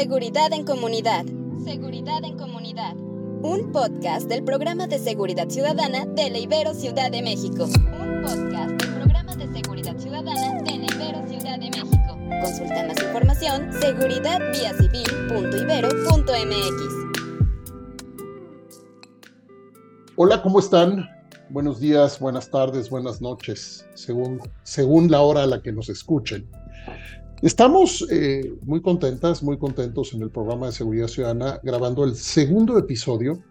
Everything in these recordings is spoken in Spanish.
Seguridad en Comunidad. Seguridad en Comunidad. Un podcast del programa de seguridad ciudadana de la Ibero Ciudad de México. Un podcast del programa de seguridad ciudadana de la Ibero Ciudad de México. Consulta más información seguridadviacivil.ibero.mx. Hola, ¿cómo están? Buenos días, buenas tardes, buenas noches, según, según la hora a la que nos escuchen. Estamos eh, muy contentas, muy contentos en el programa de Seguridad Ciudadana grabando el segundo episodio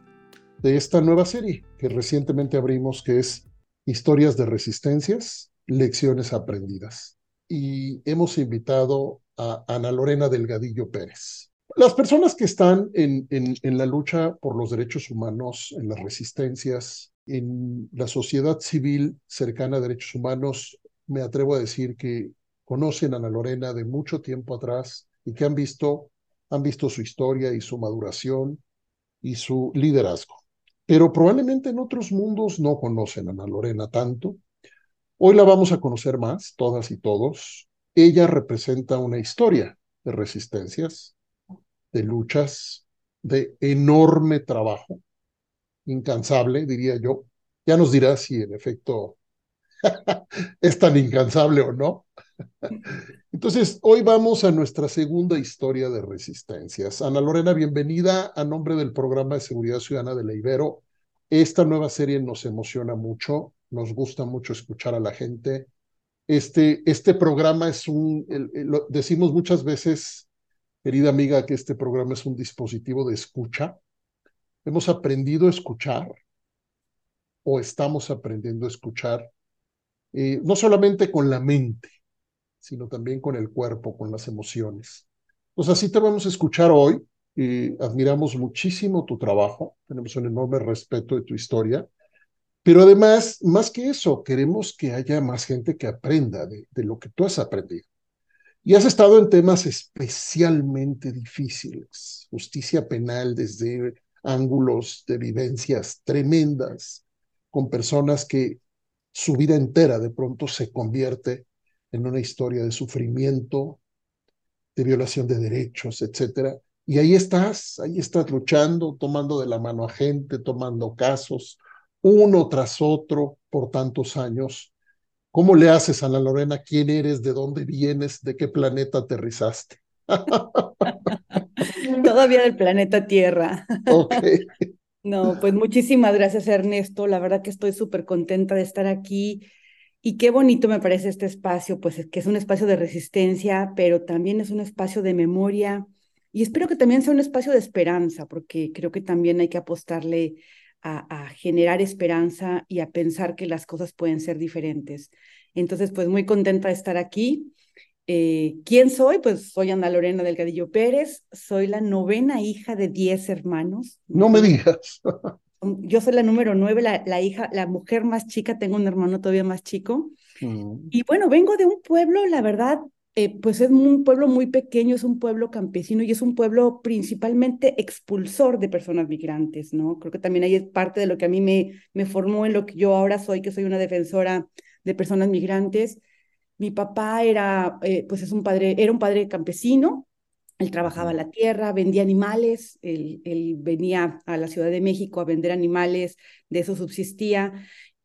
de esta nueva serie que recientemente abrimos, que es Historias de Resistencias, Lecciones Aprendidas. Y hemos invitado a Ana Lorena Delgadillo Pérez. Las personas que están en, en, en la lucha por los derechos humanos, en las resistencias, en la sociedad civil cercana a derechos humanos, me atrevo a decir que conocen a Ana Lorena de mucho tiempo atrás y que han visto, han visto su historia y su maduración y su liderazgo. Pero probablemente en otros mundos no conocen a Ana Lorena tanto. Hoy la vamos a conocer más, todas y todos. Ella representa una historia de resistencias, de luchas, de enorme trabajo, incansable, diría yo. Ya nos dirá si en efecto es tan incansable o no. Entonces, hoy vamos a nuestra segunda historia de resistencias. Ana Lorena, bienvenida a nombre del programa de seguridad ciudadana de la Ibero. Esta nueva serie nos emociona mucho, nos gusta mucho escuchar a la gente. Este, este programa es un, decimos muchas veces, querida amiga, que este programa es un dispositivo de escucha. Hemos aprendido a escuchar o estamos aprendiendo a escuchar, eh, no solamente con la mente, sino también con el cuerpo, con las emociones. Pues así te vamos a escuchar hoy. y admiramos muchísimo tu trabajo, tenemos un enorme respeto de tu historia, pero además, más que eso, queremos que haya más gente que aprenda de, de lo que tú has aprendido. Y has estado en temas especialmente difíciles, justicia penal desde ángulos de vivencias tremendas, con personas que su vida entera de pronto se convierte en una historia de sufrimiento, de violación de derechos, etcétera. Y ahí estás, ahí estás luchando, tomando de la mano a gente, tomando casos, uno tras otro por tantos años. ¿Cómo le haces, Ana Lorena? ¿Quién eres? ¿De dónde vienes? ¿De qué planeta aterrizaste? Todavía del planeta Tierra. No, pues muchísimas gracias, Ernesto. La verdad que estoy súper contenta de estar aquí y qué bonito me parece este espacio, pues que es un espacio de resistencia, pero también es un espacio de memoria y espero que también sea un espacio de esperanza, porque creo que también hay que apostarle a, a generar esperanza y a pensar que las cosas pueden ser diferentes. Entonces, pues muy contenta de estar aquí. Eh, ¿Quién soy? Pues soy Ana Lorena Delgadillo Pérez, soy la novena hija de diez hermanos. No me digas. yo soy la número nueve, la, la, hija, la mujer más chica, tengo un hermano todavía más chico. Mm. Y bueno, vengo de un pueblo, la verdad, eh, pues es un pueblo muy pequeño, es un pueblo campesino y es un pueblo principalmente expulsor de personas migrantes, ¿no? Creo que también ahí es parte de lo que a mí me, me formó en lo que yo ahora soy, que soy una defensora de personas migrantes. Mi papá era, eh, pues es un padre, era un padre campesino, él trabajaba la tierra, vendía animales, él, él, venía a la Ciudad de México a vender animales, de eso subsistía.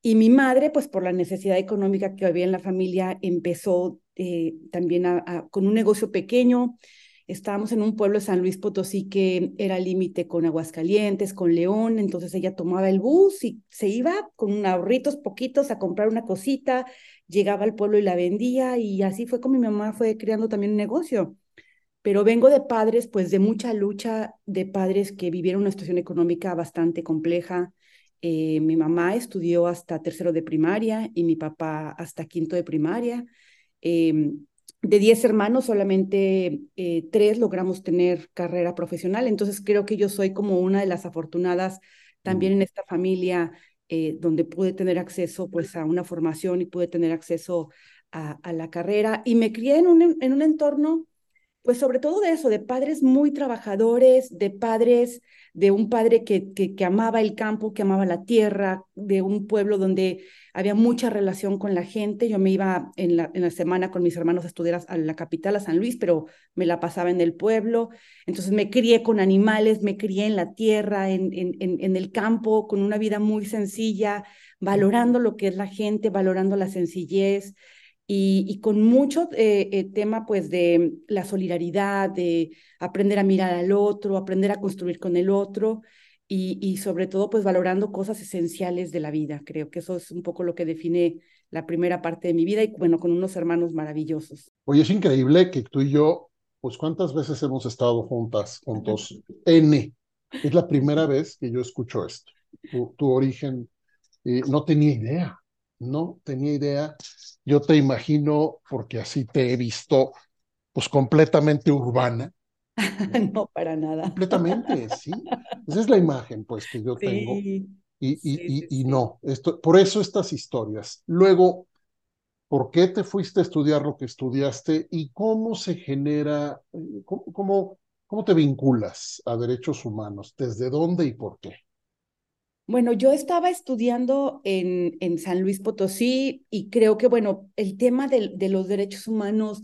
Y mi madre, pues por la necesidad económica que había en la familia, empezó eh, también a, a, con un negocio pequeño. Estábamos en un pueblo de San Luis Potosí que era límite con Aguascalientes, con León, entonces ella tomaba el bus y se iba con ahorritos poquitos a comprar una cosita, llegaba al pueblo y la vendía y así fue como mi mamá fue creando también un negocio pero vengo de padres, pues de mucha lucha, de padres que vivieron una situación económica bastante compleja. Eh, mi mamá estudió hasta tercero de primaria y mi papá hasta quinto de primaria. Eh, de diez hermanos, solamente eh, tres logramos tener carrera profesional, entonces creo que yo soy como una de las afortunadas también en esta familia eh, donde pude tener acceso pues a una formación y pude tener acceso a, a la carrera y me crié en un, en un entorno pues sobre todo de eso, de padres muy trabajadores, de padres, de un padre que, que, amaba el campo, que amaba la tierra, de un pueblo donde había mucha relación con la gente. Yo me iba en la, en la semana con mis hermanos a estudiar a la capital, a San Luis, pero me la pasaba en el pueblo. Entonces me crié con animales, me crié en la tierra, en, en, en el campo, con una vida muy sencilla, valorando lo que es la gente, valorando la sencillez y, con mucho eh, eh, tema pues de la solidaridad, de aprender a mirar al otro, aprender a construir con el otro y, sobre todo pues valorando cosas esenciales de la vida. Creo que eso es un poco lo que define la primera parte de mi vida y bueno, con unos hermanos maravillosos. Oye, es increíble que tú y yo, pues cuántas veces hemos estado juntas, juntos, N. Es la primera vez que yo escucho esto, tu, origen. Eh, no tenía idea, no tenía idea yo te imagino, porque así te he visto, pues completamente urbana. no, para nada. Completamente, sí. Esa es la imagen, pues, que yo tengo. Y, y, y, no, esto, por eso estas historias. Luego, ¿por qué te fuiste a estudiar lo que estudiaste y cómo se genera, cómo, cómo, cómo te vinculas a derechos humanos? ¿Desde dónde y por qué? Bueno, yo estaba estudiando en, en San Luis Potosí y creo que, bueno, el tema de, de, los derechos humanos,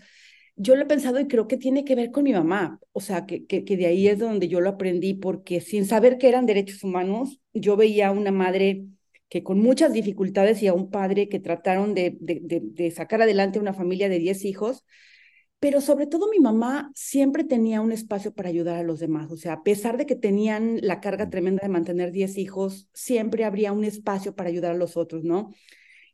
yo lo he pensado y creo que tiene que ver con mi mamá, o sea, que, que, de ahí es donde yo lo aprendí, porque sin saber que eran derechos humanos, yo veía a una madre que con muchas dificultades y a un padre que trataron de, de, de sacar adelante una familia de 10 hijos, pero sobre todo mi mamá siempre tenía un espacio para ayudar a los demás. O sea, a pesar de que tenían la carga tremenda de mantener 10 hijos, siempre habría un espacio para ayudar a los otros, ¿no?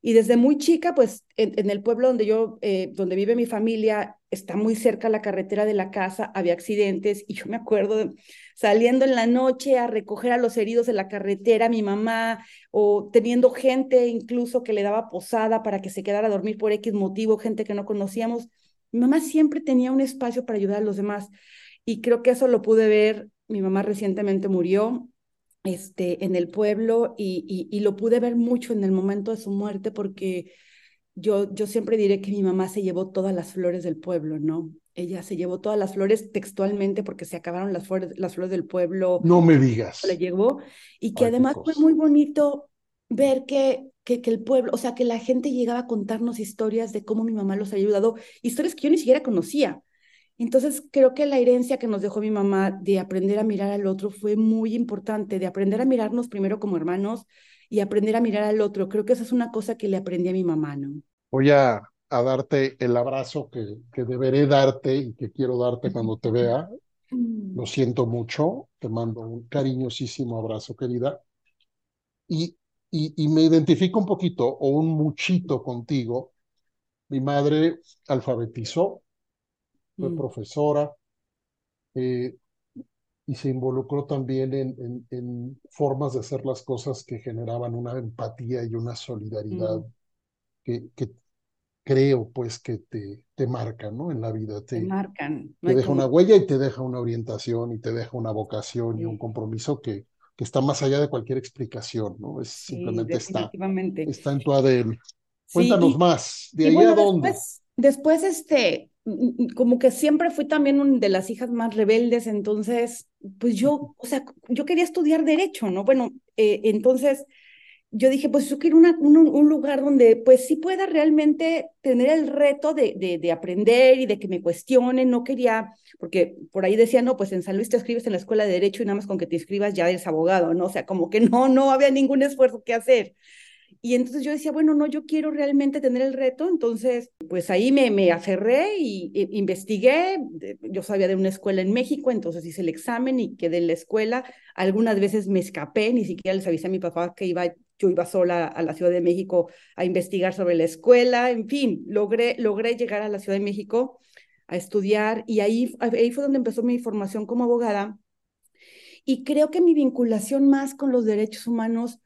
Y desde muy chica, pues en, el pueblo donde yo, eh, donde vive mi familia, está muy cerca la carretera de la casa, había accidentes y yo me acuerdo saliendo en la noche a recoger a los heridos de la carretera, mi mamá, o teniendo gente incluso que le daba posada para que se quedara a dormir por X motivo, gente que no conocíamos mi mamá siempre tenía un espacio para ayudar a los demás y creo que eso lo pude ver. Mi mamá recientemente murió este, en el pueblo y, y, lo pude ver mucho en el momento de su muerte porque yo, yo siempre diré que mi mamá se llevó todas las flores del pueblo, ¿no? Ella se llevó todas las flores textualmente porque se acabaron las flores, las flores del pueblo. No me digas. La llevó y que además fue muy bonito ver que que, el pueblo, o sea, que la gente llegaba a contarnos historias de cómo mi mamá los había ayudado, historias que yo ni siquiera conocía. Entonces, creo que la herencia que nos dejó mi mamá de aprender a mirar al otro fue muy importante, de aprender a mirarnos primero como hermanos y aprender a mirar al otro. Creo que esa es una cosa que le aprendí a mi mamá, ¿no? Voy a, a darte el abrazo que, que deberé darte y que quiero darte cuando te vea. Lo siento mucho, te mando un cariñosísimo abrazo, querida. Y y, me identifico un poquito o un muchito contigo. Mi madre alfabetizó, fue mm. profesora eh, y se involucró también en, en, formas de hacer las cosas que generaban una empatía y una solidaridad mm. que, que, creo pues que te, te marcan ¿no? en la vida. Te, marcan. te deja una huella y te deja una orientación y te deja una vocación y un compromiso que, que está más allá de cualquier explicación, ¿no? Es simplemente está, está en tu ADN. Cuéntanos más, ¿de ahí a dónde? Después, después, este, como que siempre fui también una de las hijas más rebeldes, entonces, pues yo, o sea, yo quería estudiar derecho, ¿no? Bueno, eh, entonces yo dije, pues yo quiero una, un, lugar donde pues sí pueda realmente tener el reto de, de, de, aprender y de que me cuestionen. No quería, porque por ahí decía, no, pues en San Luis te escribes en la escuela de Derecho y nada más con que te inscribas ya eres abogado, ¿no? O sea, como que no, no había ningún esfuerzo que hacer. Y entonces yo decía, bueno, no, yo quiero realmente tener el reto. Entonces, pues ahí me, me aferré y, e, investigué. Yo sabía de una escuela en México, entonces hice el examen y quedé en la escuela. Algunas veces me escapé, ni siquiera les avisé a mi papá que iba yo iba sola a la Ciudad de México a investigar sobre la escuela, en fin, logré, logré llegar a la Ciudad de México a estudiar y ahí, ahí fue donde empezó mi formación como abogada. Y creo que mi vinculación más con los derechos humanos,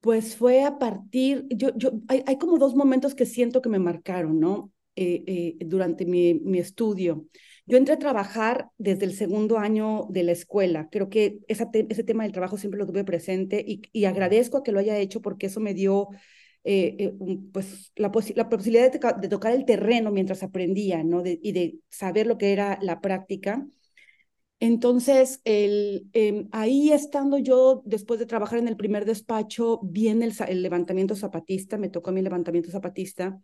pues fue a partir, yo, yo, hay, hay como dos momentos que siento que me marcaron, ¿no? Eh, eh, durante mi, mi estudio. Yo entré a trabajar desde el segundo año de la escuela. Creo que ese tema del trabajo siempre lo tuve presente y, agradezco a que lo haya hecho porque eso me dio eh, eh, pues la, la posibilidad de, tocar el terreno mientras aprendía, ¿no? y de saber lo que era la práctica. Entonces, el, em, ahí estando yo, después de trabajar en el primer despacho, viene el, el levantamiento zapatista, me tocó mi levantamiento zapatista,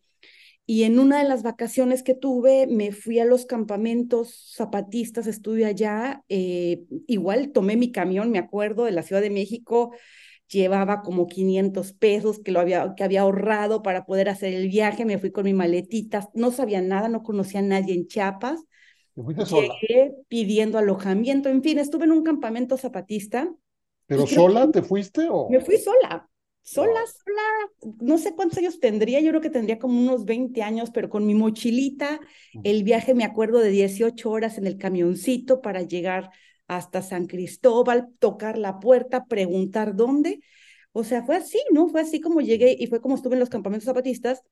y en una de las vacaciones que tuve, me fui a los campamentos zapatistas, estuve allá, eh, igual tomé mi camión, me acuerdo, de la Ciudad de México, llevaba como 500 pesos que, lo había, que había ahorrado para poder hacer el viaje, me fui con mi maletita, no sabía nada, no conocía a nadie en Chiapas. Llegué pidiendo alojamiento, en fin, estuve en un campamento zapatista. ¿Pero sola te fuiste o...? Me fui sola, sola, sola, no sé cuántos años tendría, yo creo que tendría como unos 20 años, pero con mi mochilita, el viaje me acuerdo de 18 horas en el camioncito para llegar hasta San Cristóbal, tocar la puerta, preguntar dónde. O sea, fue así, ¿no? Fue así como llegué y fue como estuve en los campamentos zapatistas.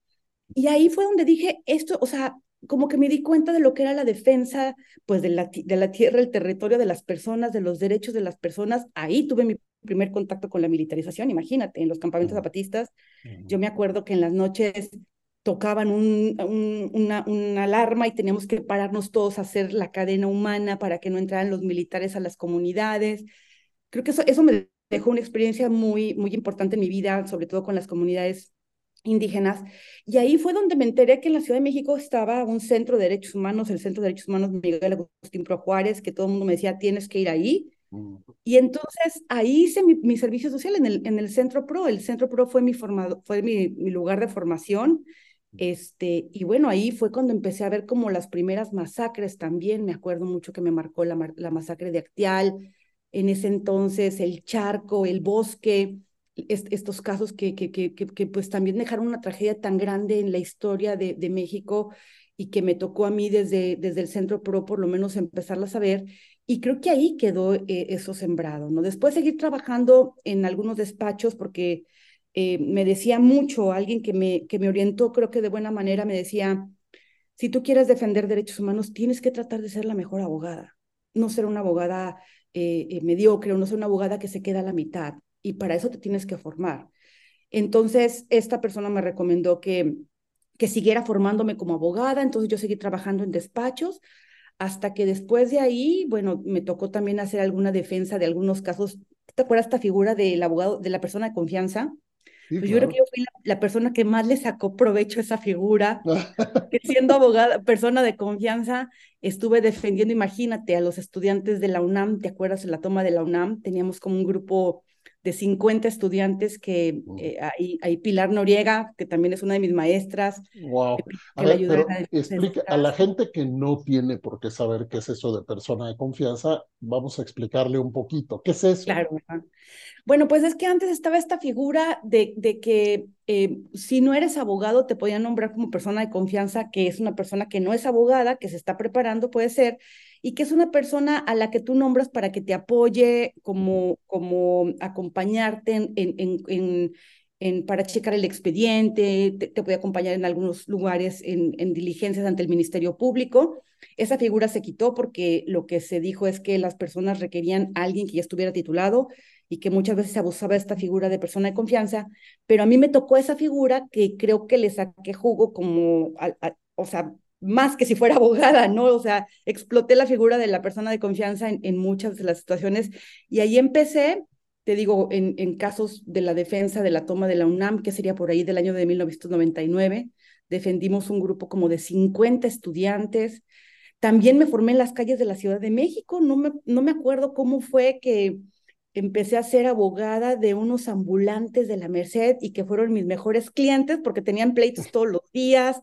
Y ahí fue donde dije, esto, o sea, como que me di cuenta de lo que era la defensa, pues, de la, de la tierra, el territorio de las personas, de los derechos de las personas. Ahí tuve mi primer contacto con la militarización, imagínate, en los campamentos zapatistas. Yo me acuerdo que en las noches tocaban un, una, una, alarma y teníamos que pararnos todos a hacer la cadena humana para que no entraran los militares a las comunidades. Creo que eso, eso me dejó una experiencia muy, muy importante en mi vida, sobre todo con las comunidades indígenas. Y ahí fue donde me enteré que en la Ciudad de México estaba un centro de derechos humanos, el Centro de Derechos Humanos Miguel Agustín Pro Juárez, que todo el mundo me decía, tienes que ir ahí. Mm. Y entonces ahí hice mi, mi, servicio social en el, en el Centro Pro. El Centro Pro fue mi, formado, fue mi, mi lugar de formación este, y bueno, ahí fue cuando empecé a ver como las primeras masacres también. Me acuerdo mucho que me marcó la, la masacre de Actial, en ese entonces el charco, el bosque, estos casos que, que, que, pues también dejaron una tragedia tan grande en la historia de, de México y que me tocó a mí desde, desde el Centro Pro por lo menos empezarlas a ver. Y creo que ahí quedó eh, eso sembrado, ¿no? Después seguir trabajando en algunos despachos porque eh, me decía mucho, alguien que me, que me orientó, creo que de buena manera, me decía, si tú quieres defender derechos humanos, tienes que tratar de ser la mejor abogada, no ser una abogada eh, mediocre no ser una abogada que se queda a la mitad, y para eso te tienes que formar. Entonces, esta persona me recomendó que, que siguiera formándome como abogada, entonces yo seguí trabajando en despachos, hasta que después de ahí, bueno, me tocó también hacer alguna defensa de algunos casos. ¿Te acuerdas esta figura del abogado, de la persona de confianza? Pues yo creo que yo fui la, persona que más le sacó provecho a esa figura, que siendo abogada, persona de confianza, estuve defendiendo, imagínate, a los estudiantes de la UNAM, ¿te acuerdas de la toma de la UNAM? Teníamos como un grupo de 50 estudiantes que eh, hay, Pilar Noriega, que también es una de mis maestras. Wow. a, ver, explica, a la gente que no tiene por qué saber qué es eso de persona de confianza, vamos a explicarle un poquito. ¿Qué es eso? Claro, bueno, pues es que antes estaba esta figura de, de que eh, si no eres abogado te podían nombrar como persona de confianza, que es una persona que no es abogada, que se está preparando, puede ser, y que es una persona a la que tú nombras para que te apoye, como, como acompañarte en, en, en, en para checar el expediente, te, te, puede acompañar en algunos lugares en, en diligencias ante el Ministerio Público. Esa figura se quitó porque lo que se dijo es que las personas requerían a alguien que ya estuviera titulado y que muchas veces se abusaba de esta figura de persona de confianza, pero a mí me tocó esa figura que creo que le saqué jugo como, o sea, más que si fuera abogada, ¿no? O sea, exploté la figura de la persona de confianza en, muchas de las situaciones y ahí empecé, te digo, en, en casos de la defensa de la toma de la UNAM, que sería por ahí del año de 1999, defendimos un grupo como de 50 estudiantes. También me formé en las calles de la Ciudad de México, no me, no me acuerdo cómo fue que empecé a ser abogada de unos ambulantes de la Merced y que fueron mis mejores clientes porque tenían pleitos todos los días.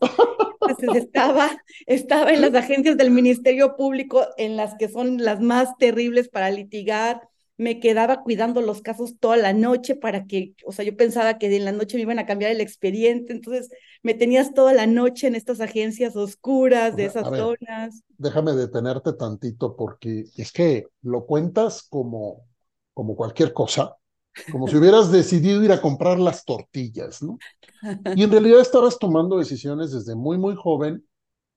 Entonces estaba, estaba en las agencias del Ministerio Público, en las que son las más terribles para litigar. Me quedaba cuidando los casos toda la noche para que, o sea, yo pensaba que en la noche me iban a cambiar el expediente, entonces me tenías toda la noche en estas agencias oscuras de esas zonas. Déjame detenerte tantito porque es que lo cuentas como como cualquier cosa, como si hubieras decidido ir a comprar las tortillas, ¿no? Y en realidad estabas tomando decisiones desde muy, muy joven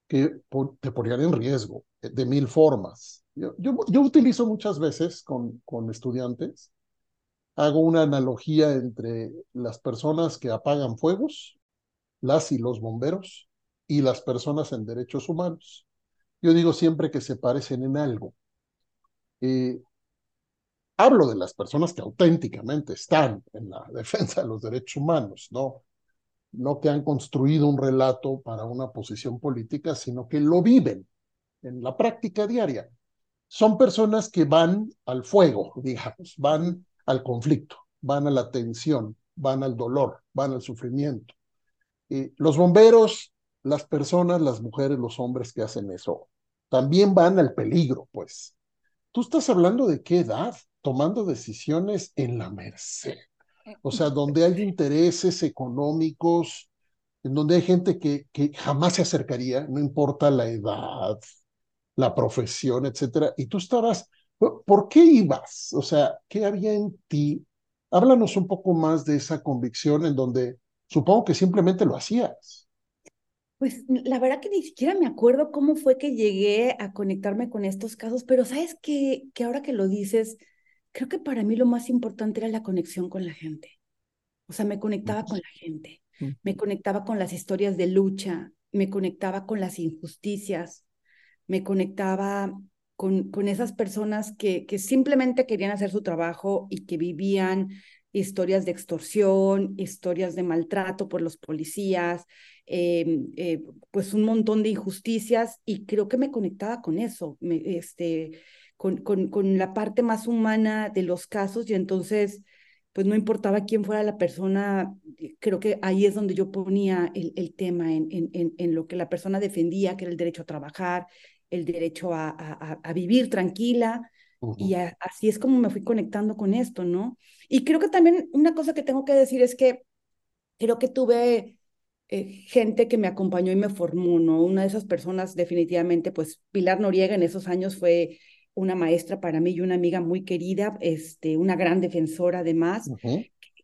que te ponían en riesgo eh, de mil formas. Yo, yo, utilizo muchas veces con, con estudiantes hago una analogía entre las personas que apagan fuegos, las y los bomberos, y las personas en derechos humanos. Yo digo siempre que se parecen en algo. Eh, hablo de las personas que auténticamente están en la defensa de los derechos humanos, ¿no? No que han construido un relato para una posición política, sino que lo viven en la práctica diaria. Son personas que van al fuego, digamos, van al conflicto, van a la tensión, van al dolor, van al sufrimiento. Y los bomberos, las personas, las mujeres, los hombres que hacen eso, también van al peligro, pues. Tú estás hablando de qué edad, tomando decisiones en la merced. O sea, donde hay intereses económicos, en donde hay gente que, que jamás se acercaría, no importa la edad, la profesión, etcétera. Y tú estabas ¿Por qué ibas? O sea, ¿qué había en ti? Háblanos un poco más de esa convicción en donde supongo que simplemente lo hacías. Pues la verdad que ni siquiera me acuerdo cómo fue que llegué a conectarme con estos casos, pero sabes que, que ahora que lo dices, creo que para mí lo más importante era la conexión con la gente. O sea, me conectaba con la gente, me conectaba con las historias de lucha, me conectaba con las injusticias, me conectaba con, esas personas que, que simplemente querían hacer su trabajo y que vivían historias de extorsión, historias de maltrato por los policías, em, eh, pues un montón de injusticias y creo que me conectaba con eso, este, con, con, con, la parte más humana de los casos y entonces pues no importaba quién fuera la persona, creo que ahí es donde yo ponía el, el tema en, en, en, lo que la persona defendía, que era el derecho a trabajar, el derecho a, a, vivir tranquila. Y así es como me fui conectando con esto, ¿no? Y creo que también una cosa que tengo que decir es que creo que tuve eh, gente que me acompañó y me formó, ¿no? Una de esas personas definitivamente, pues Pilar Noriega en esos años fue una maestra para mí y una amiga muy querida, este, una gran defensora además,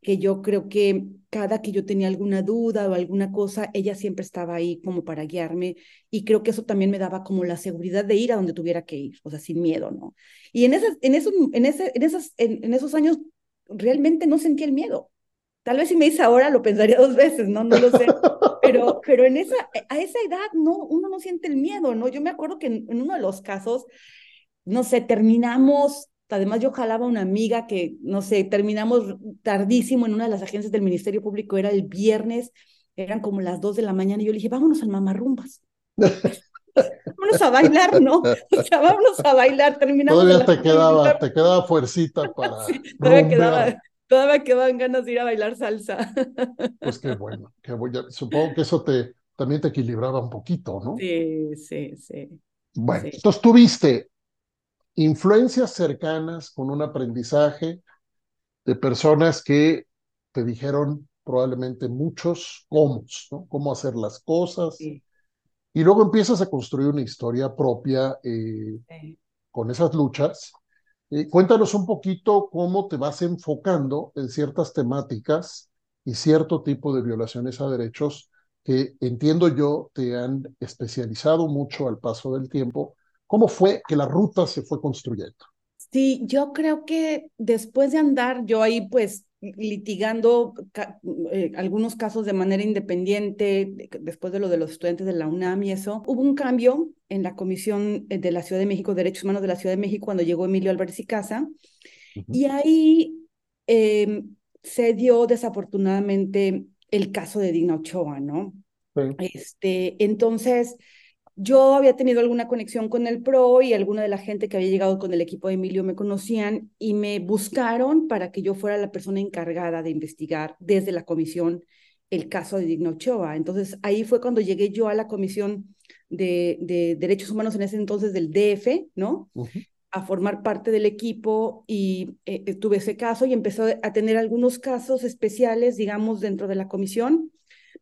que yo creo que cada que yo tenía alguna duda o alguna cosa, ella siempre estaba ahí como para guiarme y creo que eso también me daba como la seguridad de ir a donde tuviera que ir, o sea, sin miedo, ¿no? Y en, esas, en, esos, en, ese, en, esas, en, esos años realmente no sentía el miedo. Tal vez si me dice ahora lo pensaría dos veces, ¿no? No lo sé. Pero, pero en esa, a esa edad no, uno no siente el miedo, ¿no? Yo me acuerdo que en uno de los casos, no sé, terminamos Además, yo jalaba a una amiga que, no sé, terminamos tardísimo en una de las agencias del Ministerio Público, era el viernes, eran como las dos de la mañana, y yo le dije, vámonos al mamarrumbas. vámonos a bailar, ¿no? O sea, vámonos a bailar, terminamos. Todavía te quedaba, te quedaba fuercita para. Sí, todavía, quedaba, todavía quedaban ganas de ir a bailar salsa. Pues qué bueno, qué bueno. Supongo que eso te, también te equilibraba un poquito, ¿no? Sí, sí, sí. Bueno, entonces tuviste influencias cercanas con un aprendizaje de personas que te dijeron probablemente muchos cómo, ¿no? Cómo hacer las cosas. Y luego empiezas a construir una historia propia eh, con esas luchas. Eh, cuéntanos un poquito cómo te vas enfocando en ciertas temáticas y cierto tipo de violaciones a derechos que entiendo yo te han especializado mucho al paso del tiempo ¿Cómo fue que la ruta se fue construyendo? Sí, yo creo que después de andar yo ahí pues litigando eh, algunos casos de manera independiente, después de lo de los estudiantes de la UNAM y eso, hubo un cambio en la Comisión eh, de la Ciudad de México, Derechos Humanos de la Ciudad de México, cuando llegó Emilio Álvarez y Casa, y ahí em, se dio desafortunadamente el caso de Digna Ochoa, ¿no? Este, entonces, yo había tenido alguna conexión con el PRO y alguna de la gente que había llegado con el equipo de Emilio me conocían y me buscaron para que yo fuera la persona encargada de investigar desde la comisión el caso de Digno Ochoa. Entonces ahí fue cuando llegué yo a la comisión de, de derechos humanos en ese entonces del DF, ¿no? A formar parte del equipo y eh, tuve ese caso y empecé a tener algunos casos especiales, digamos, dentro de la comisión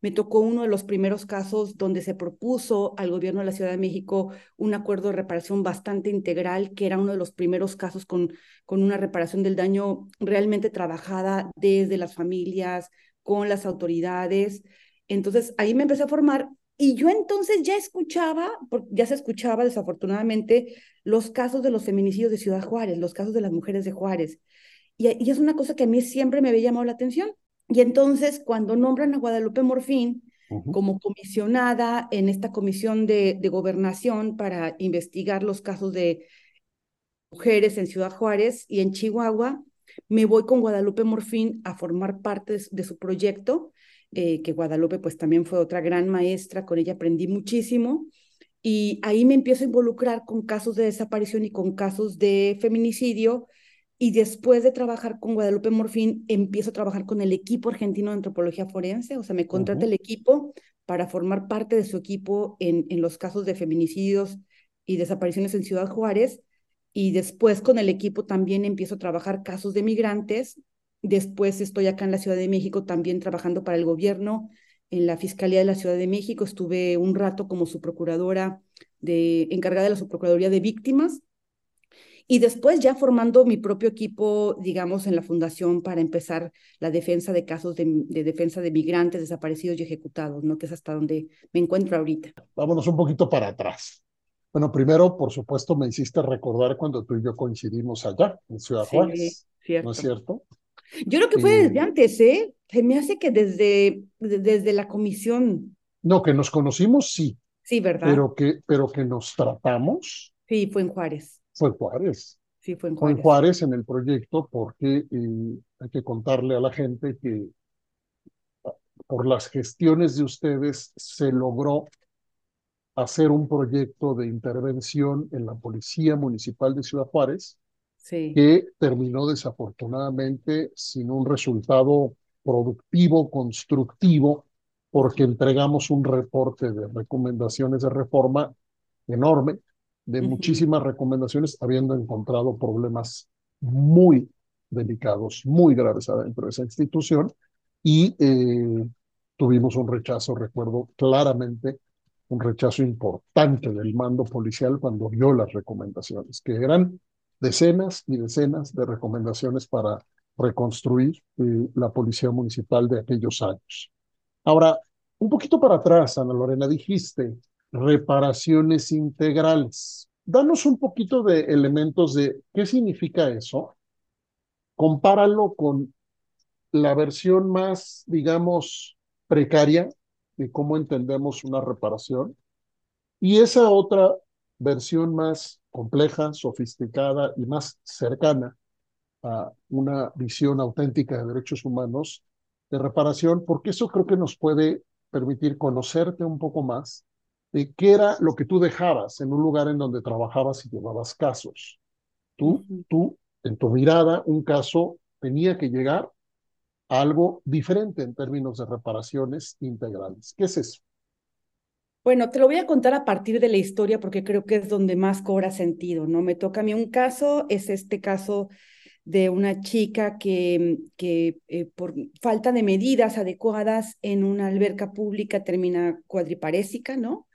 me tocó uno de los primeros casos donde se propuso al gobierno de la Ciudad de México un acuerdo de reparación bastante integral, que era uno de los primeros casos con, con una reparación del daño realmente trabajada desde las familias, con las autoridades. Entonces ahí me empecé a formar y yo entonces ya escuchaba, ya se escuchaba desafortunadamente los casos de los feminicidios de Ciudad Juárez, los casos de las mujeres de Juárez. Y, y es una cosa que a mí siempre me había llamado la atención. Y entonces, cuando nombran a Guadalupe Morfín como comisionada en esta comisión de, de, gobernación para investigar los casos de mujeres en Ciudad Juárez y en Chihuahua, me voy con Guadalupe Morfín a formar parte de, su proyecto, eh, que Guadalupe pues también fue otra gran maestra, con ella aprendí muchísimo. Y ahí me empiezo a involucrar con casos de desaparición y con casos de feminicidio, y después de trabajar con Guadalupe Morfín, empiezo a trabajar con el equipo argentino de antropología forense, o sea, me contrata el equipo para formar parte de su equipo en, en los casos de feminicidios y desapariciones en Ciudad Juárez. Y después con el equipo también empiezo a trabajar casos de migrantes. Después estoy acá en la Ciudad de México también trabajando para el gobierno en la Fiscalía de la Ciudad de México. Estuve un rato como su procuradora de, encargada de la subprocuraduría de víctimas y después ya formando mi propio equipo, digamos, en la fundación para empezar la defensa de casos de, defensa de migrantes desaparecidos y ejecutados, ¿no? Que es hasta donde me encuentro ahorita. Vámonos un poquito para atrás. Bueno, primero, por supuesto, me hiciste recordar cuando tú y yo coincidimos allá, en Ciudad Juárez. ¿No es cierto? Yo creo que fue desde antes, ¿eh? Se me hace que desde, desde la comisión. No, que nos conocimos, sí. Sí, ¿verdad? Pero que, pero que nos tratamos. Sí, fue en Juárez. Fue Juárez. Sí, fue en Juárez. Fue en Juárez en el proyecto porque eh, hay que contarle a la gente que ah, por las gestiones de ustedes se logró hacer un proyecto de intervención en la Policía Municipal de Ciudad Juárez, sí. que terminó desafortunadamente sin un resultado productivo, constructivo, porque entregamos un reporte de recomendaciones de reforma enorme, de muchísimas recomendaciones, habiendo encontrado problemas muy delicados, muy graves adentro de esa institución, y eh, tuvimos un rechazo, recuerdo claramente, un rechazo importante del mando policial cuando vio las recomendaciones, que eran decenas y decenas de recomendaciones para reconstruir eh, la policía municipal de aquellos años. Ahora, un poquito para atrás, Ana Lorena, dijiste reparaciones integrales. Danos un poquito de elementos de qué significa eso. Compáralo con la versión más, digamos, precaria de cómo entendemos una reparación y esa otra versión más compleja, sofisticada y más cercana a una visión auténtica de derechos humanos de reparación, porque eso creo que nos puede permitir conocerte un poco más de qué era lo que tú dejabas en un lugar en donde trabajabas y llevabas casos. Tú, tú, en tu mirada, un caso tenía que llegar a algo diferente en términos de reparaciones integrales. ¿Qué es eso? Bueno, te lo voy a contar a partir de la historia porque creo que es donde más cobra sentido, ¿no? Me toca a mí un caso, es este caso de una chica que, que eh, por falta de medidas adecuadas en una alberca pública termina cuadriparésica, ¿no?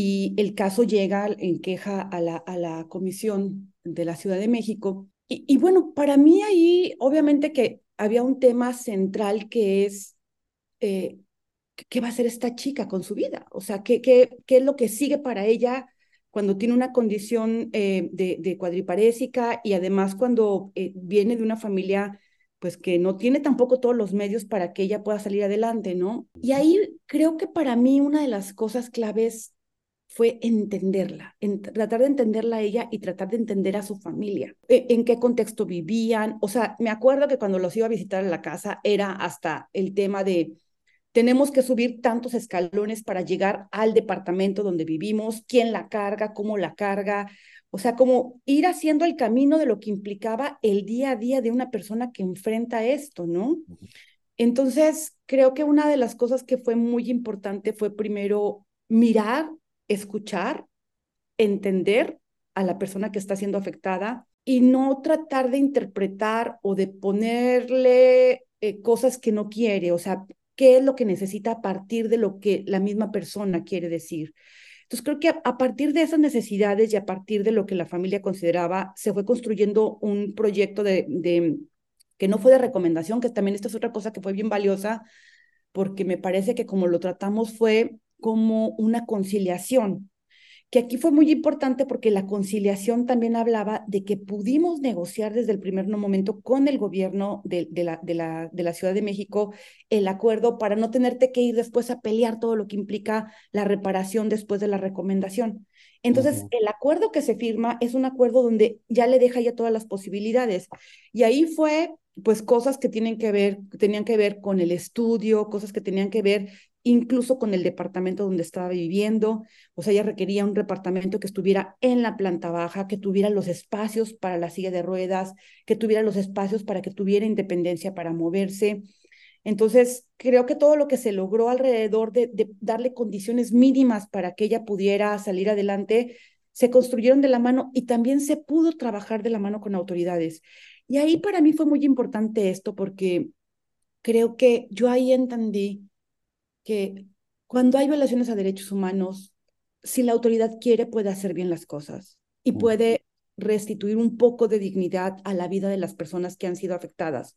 Y el caso llega en queja a la, a la Comisión de la Ciudad de México. Y, bueno, para mí ahí obviamente que había un tema central que es eh, qué va a hacer esta chica con su vida, o sea, qué, qué, qué es lo que sigue para ella cuando tiene una condición eh, de, de, cuadriparésica y además cuando eh, viene de una familia pues que no tiene tampoco todos los medios para que ella pueda salir adelante, ¿no? Y ahí creo que para mí una de las cosas claves fue entenderla, tratar de entenderla a ella y tratar de entender a su familia, e, en qué contexto vivían. O sea, me acuerdo que cuando los iba a visitar a la casa era hasta el tema de tenemos que subir tantos escalones para llegar al departamento donde vivimos, quién la carga, cómo la carga. O sea, como ir haciendo el camino de lo que implicaba el día a día de una persona que enfrenta esto, ¿no? Entonces, creo que una de las cosas que fue muy importante fue primero mirar escuchar, entender a la persona que está siendo afectada y no tratar de interpretar o de ponerle eh, cosas que no quiere, o sea, qué es lo que necesita a partir de lo que la misma persona quiere decir. Entonces creo que a, partir de esas necesidades y a partir de lo que la familia consideraba, se fue construyendo un proyecto de, de que no fue de recomendación, que también esta es otra cosa que fue bien valiosa, porque me parece que como lo tratamos fue como una conciliación, que aquí fue muy importante porque la conciliación también hablaba de que pudimos negociar desde el primer momento con el gobierno de, la, de, la, de la Ciudad de México el acuerdo para no tenerte que ir después a pelear todo lo que implica la reparación después de la recomendación. Entonces, el acuerdo que se firma es un acuerdo donde ya le deja ya todas las posibilidades. Y ahí fue, pues, cosas que tienen que ver, tenían que ver con el estudio, cosas que tenían que ver incluso con el departamento donde estaba viviendo. O sea, ella requería un departamento que estuviera en la planta baja, que tuviera los espacios para la silla de ruedas, que tuviera los espacios para que tuviera independencia para moverse. Entonces, creo que todo lo que se logró alrededor de, darle condiciones mínimas para que ella pudiera salir adelante, se construyeron de la mano y también se pudo trabajar de la mano con autoridades. Y ahí para mí fue muy importante esto porque creo que yo ahí entendí que cuando hay violaciones a derechos humanos, si la autoridad quiere, puede hacer bien las cosas y puede restituir un poco de dignidad a la vida de las personas que han sido afectadas.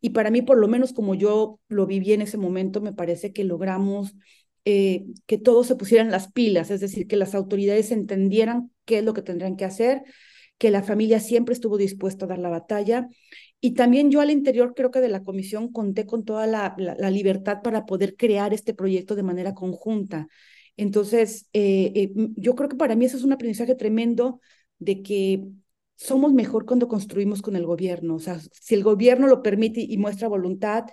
Y para mí, por lo menos como yo lo viví en ese momento, me parece que logramos eh, que todos se pusieran las pilas, es decir, que las autoridades entendieran qué es lo que tendrían que hacer, que la familia siempre estuvo dispuesta a dar la batalla. Y también yo al interior creo que de la comisión conté con toda la, la, libertad para poder crear este proyecto de manera conjunta. Entonces, eh, eh, yo creo que para mí eso es un aprendizaje tremendo de que somos mejor cuando construimos con el gobierno. O sea, si el gobierno lo permite y muestra voluntad,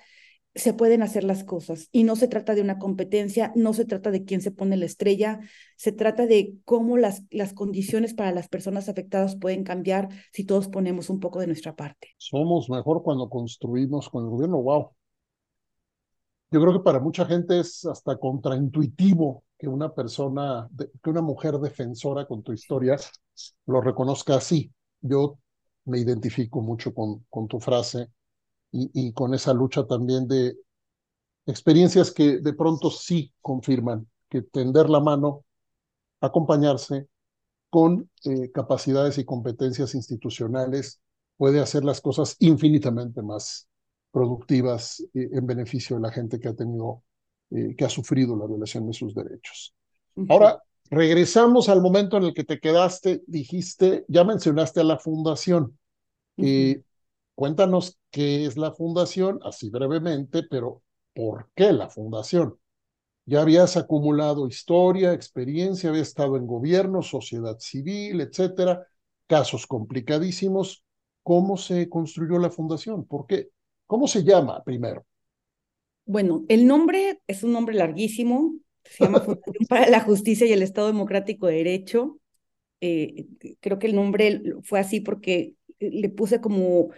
se pueden hacer las cosas. Y no se trata de una competencia, no se trata de quién se pone la estrella, se trata de cómo las, las condiciones para las personas afectadas pueden cambiar si todos ponemos un poco de nuestra parte. Somos mejor cuando construimos con el gobierno, wow. Yo creo que para mucha gente es hasta contraintuitivo que una persona, que una mujer defensora con tu historia lo reconozca así yo me identifico mucho con, con tu frase y, con esa lucha también de experiencias que de pronto sí confirman que tender la mano, acompañarse con eh, capacidades y competencias institucionales puede hacer las cosas infinitamente más productivas eh, en beneficio de la gente que ha tenido, eh, que ha sufrido la violación de sus derechos. Ahora, Regresamos al momento en el que te quedaste, dijiste, ya mencionaste a la fundación. y cuéntanos qué es la fundación, así brevemente, pero ¿por qué la fundación? Ya habías acumulado historia, experiencia, habías estado en gobierno, sociedad civil, etcétera, casos complicadísimos. ¿Cómo se construyó la fundación? ¿Por qué? ¿Cómo se llama primero? Bueno, el nombre es un nombre larguísimo, se llama Fundación para la Justicia y el Estado Democrático de Derecho. Eh, creo que el nombre fue así porque le puse como,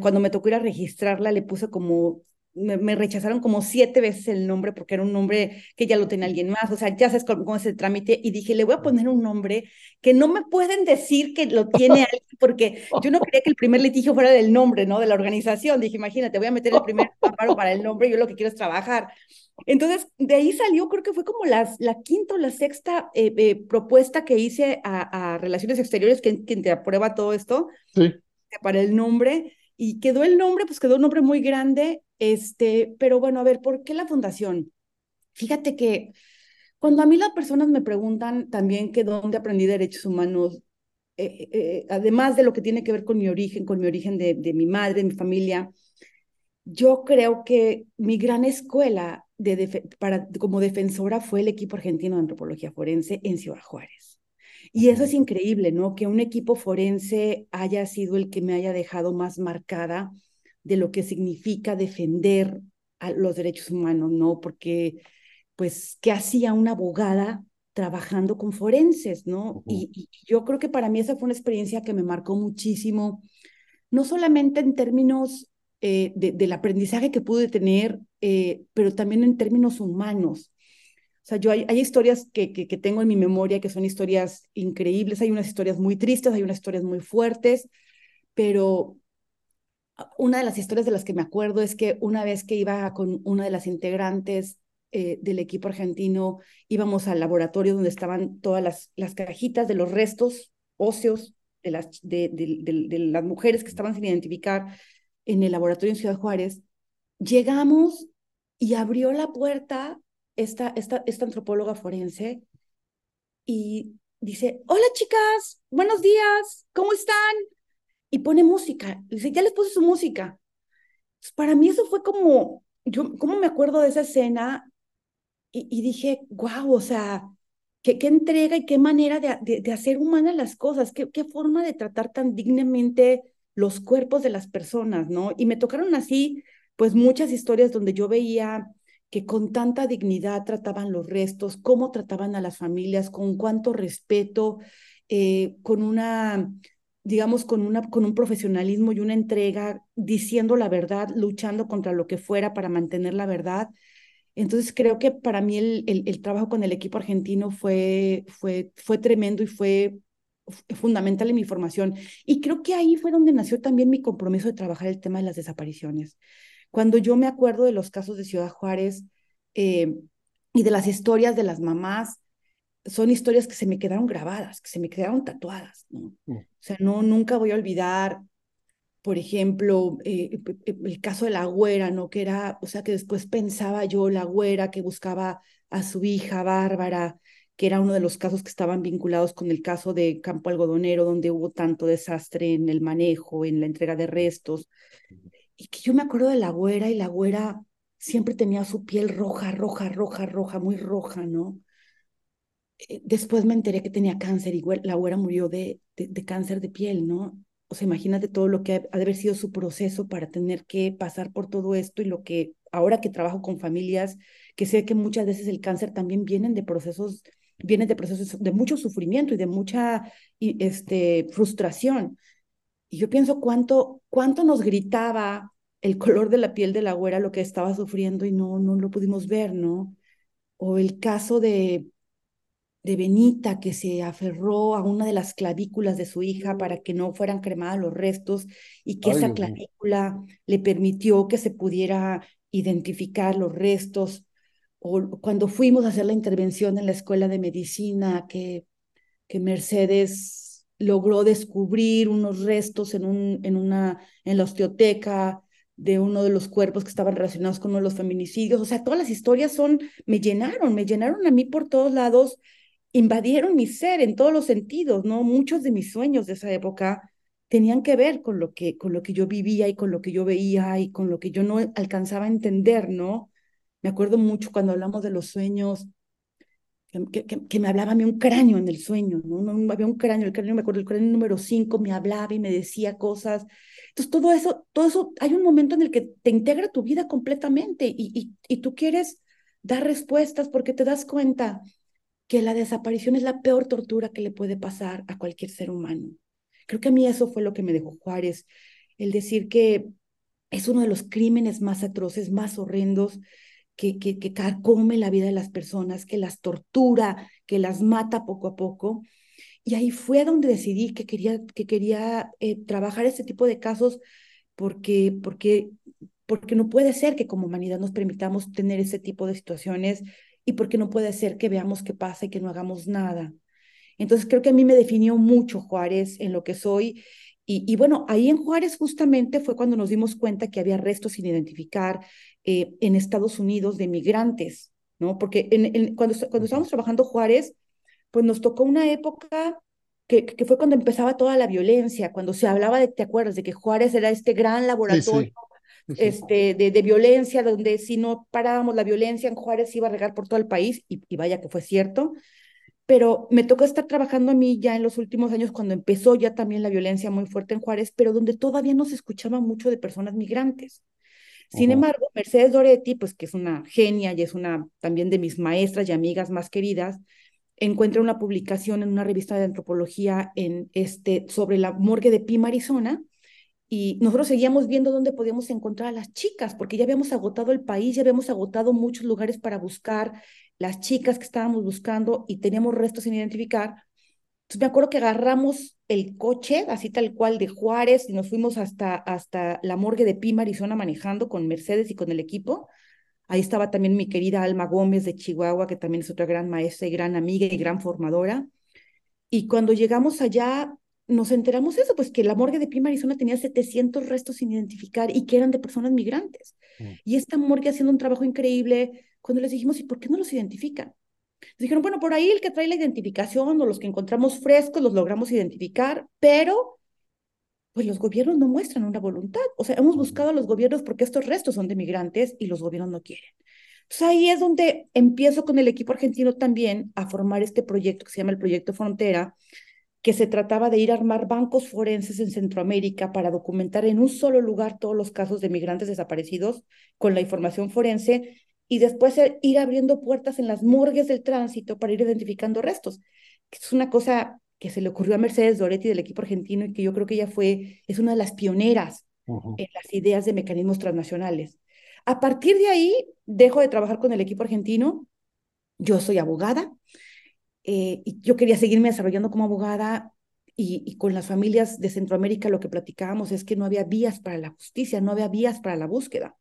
cuando me tocó ir a registrarla, le puse como me, rechazaron como siete veces el nombre porque era un nombre que ya lo tenía alguien más, o sea, ya sabes cómo, es el trámite y dije, le voy a poner un nombre que no me pueden decir que lo tiene alguien porque yo no quería que el primer litigio fuera del nombre, ¿no? De la organización. Dije, imagínate, voy a meter el primer amparo para el nombre, yo lo que quiero es trabajar. Entonces, de ahí salió, creo que fue como la, la quinta o la sexta eh, eh, propuesta que hice a, Relaciones Exteriores, que, quien te aprueba todo esto, sí. para el nombre y quedó el nombre, pues quedó un nombre muy grande, este, pero bueno, a ver, ¿por qué la fundación? Fíjate que cuando a mí las personas me preguntan también que dónde aprendí derechos humanos, eh, eh, además de lo que tiene que ver con mi origen, con mi origen de, de mi madre, mi familia, yo creo que mi gran escuela de para, como defensora fue el equipo argentino de antropología forense en Ciudad Juárez. Y eso es increíble, ¿no? Que un equipo forense haya sido el que me haya dejado más marcada de lo que significa defender a los derechos humanos, ¿no? Porque, pues, ¿qué hacía una abogada trabajando con forenses, ¿no? y, yo creo que para mí esa fue una experiencia que me marcó muchísimo, no solamente en términos eh, del aprendizaje que pude tener, eh, pero también en términos humanos. O sea, yo hay, hay historias que, que, tengo en mi memoria que son historias increíbles, hay unas historias muy tristes, hay unas historias muy fuertes, pero una de las historias de las que me acuerdo es que una vez que iba con una de las integrantes eh, del equipo argentino, íbamos al laboratorio donde estaban todas las, las cajitas de los restos óseos de las, de, las mujeres que estaban sin identificar en el laboratorio en Ciudad Juárez. Llegamos y abrió la puerta esta, esta, esta antropóloga forense y dice, hola chicas, buenos días, ¿cómo están? Y pone música. Dice, ya les puse su música. Para mí eso fue como, yo, ¿cómo me acuerdo de esa escena? Y, dije, wow, o sea, qué, qué entrega y qué manera de, de, hacer humanas las cosas, qué, qué forma de tratar tan dignamente los cuerpos de las personas, ¿no? Y me tocaron así, pues muchas historias donde yo veía que con tanta dignidad trataban los restos, cómo trataban a las familias, con cuánto respeto, eh, con una, digamos, con, una, con un profesionalismo y una entrega, diciendo la verdad, luchando contra lo que fuera para mantener la verdad. Entonces creo que para mí el, el, trabajo con el equipo argentino fue, fue, fue tremendo y fue fundamental en mi formación. Y creo que ahí fue donde nació también mi compromiso de trabajar el tema de las desapariciones. Cuando yo me acuerdo de los casos de Ciudad Juárez eh, y de las historias de las mamás, son historias que se me quedaron grabadas, que se me quedaron tatuadas, ¿no? Mm. O sea, no, nunca voy a olvidar, por ejemplo, eh, el caso de la güera, ¿no? Que era, o sea, que después pensaba yo, la güera que buscaba a su hija Bárbara, que era uno de los casos que estaban vinculados con el caso de Campo Algodonero, donde hubo tanto desastre en el manejo, en la entrega de restos y que yo me acuerdo de la güera y la güera siempre tenía su piel roja, roja, roja, roja, muy roja, ¿no? Eh, después me enteré que tenía cáncer y la güera murió de, de, cáncer de piel, ¿no? O sea, imagínate todo lo que ha, de haber sido su proceso para tener que pasar por todo esto y lo que ahora que trabajo con familias, que sé que muchas veces el cáncer también vienen de procesos, vienen de procesos de mucho sufrimiento y de mucha este, frustración. Y yo pienso cuánto, cuánto nos gritaba el color de la piel de la güera lo que estaba sufriendo y no, no lo pudimos ver, ¿no? O el caso de, de Benita que se aferró a una de las clavículas de su hija para que no fueran cremadas los restos y que esa clavícula le permitió que se pudiera identificar los restos. O cuando fuimos a hacer la intervención en la escuela de medicina, que, que Mercedes logró descubrir unos restos en, un, en, una, en la osteoteca de uno de los cuerpos que estaban relacionados con uno de los feminicidios. O sea, todas las historias son, me llenaron, me llenaron a mí por todos lados, invadieron mi ser en todos los sentidos, ¿no? Muchos de mis sueños de esa época tenían que ver con lo que, con lo que yo vivía y con lo que yo veía y con lo que yo no alcanzaba a entender, ¿no? Me acuerdo mucho cuando hablamos de los sueños, que, que, me hablaba a un cráneo en el sueño, ¿no? no había un cráneo, el cráneo, me acuerdo, el cráneo número 5 me hablaba y me decía cosas. Entonces, todo eso, todo eso, hay un momento en el que te integra tu vida completamente y, y, y tú quieres dar respuestas porque te das cuenta que la desaparición es la peor tortura que le puede pasar a cualquier ser humano. Creo que a mí eso fue lo que me dejó Juárez, el decir que es uno de los crímenes más atroces, más horrendos, que, que, que carcome la vida de las personas, que las tortura, que las mata poco a poco. Y ahí fue donde decidí que quería, que quería eh, trabajar este tipo de casos porque, porque, porque no puede ser que como humanidad nos permitamos tener ese tipo de situaciones y porque no puede ser que veamos qué pasa y que no hagamos nada. Entonces creo que a mí me definió mucho Juárez en lo que soy y, bueno, ahí en Juárez justamente fue cuando nos dimos cuenta que había restos sin identificar eh, en Estados Unidos de migrantes, ¿no? Porque en, cuando, cuando estábamos trabajando Juárez, pues nos tocó una época que, que, fue cuando empezaba toda la violencia, cuando se hablaba de, ¿te acuerdas? De que Juárez era este gran laboratorio Este, de, de, violencia, donde si no parábamos la violencia en Juárez iba a regar por todo el país, y, y vaya que fue cierto. Pero me tocó estar trabajando a mí ya en los últimos años cuando empezó ya también la violencia muy fuerte en Juárez, pero donde todavía no se escuchaba mucho de personas migrantes. Sin embargo, Mercedes Doretti, pues que es una genia y es una también de mis maestras y amigas más queridas, encuentra una publicación en una revista de antropología en este, sobre la morgue de Pima, Arizona, y nosotros seguíamos viendo dónde podíamos encontrar a las chicas, porque ya habíamos agotado el país, ya habíamos agotado muchos lugares para buscar las chicas que estábamos buscando y teníamos restos sin identificar. Entonces me acuerdo que agarramos el coche, así tal cual, de Juárez y nos fuimos hasta, hasta la morgue de Pima, Arizona, manejando con Mercedes y con el equipo. Ahí estaba también mi querida Alma Gómez de Chihuahua, que también es otra gran maestra y gran amiga y gran formadora. Y cuando llegamos allá, nos enteramos eso, pues que la morgue de Pima, Arizona tenía 700 restos sin identificar y que eran de personas migrantes. Mm. Y esta morgue haciendo un trabajo increíble, cuando les dijimos, ¿y por qué no los identifican? dijeron, bueno, por ahí el que trae la identificación o los que encontramos frescos los logramos identificar, pero pues los gobiernos no muestran una voluntad. O sea, hemos buscado a los gobiernos porque estos restos son de migrantes y los gobiernos no quieren. Entonces ahí es donde empiezo con el equipo argentino también a formar este proyecto que se llama el Proyecto Frontera, que se trataba de ir a armar bancos forenses en Centroamérica para documentar en un solo lugar todos los casos de migrantes desaparecidos con la información forense y después ir abriendo puertas en las morgues del tránsito para ir identificando restos. Es una cosa que se le ocurrió a Mercedes Doretti del equipo argentino y que yo creo que ella fue, es una de las pioneras en las ideas de mecanismos transnacionales. A partir de ahí, dejo de trabajar con el equipo argentino. Yo soy abogada, eh, yo quería seguirme desarrollando como abogada y, con las familias de Centroamérica lo que platicábamos es que no había vías para la justicia, no había vías para la búsqueda,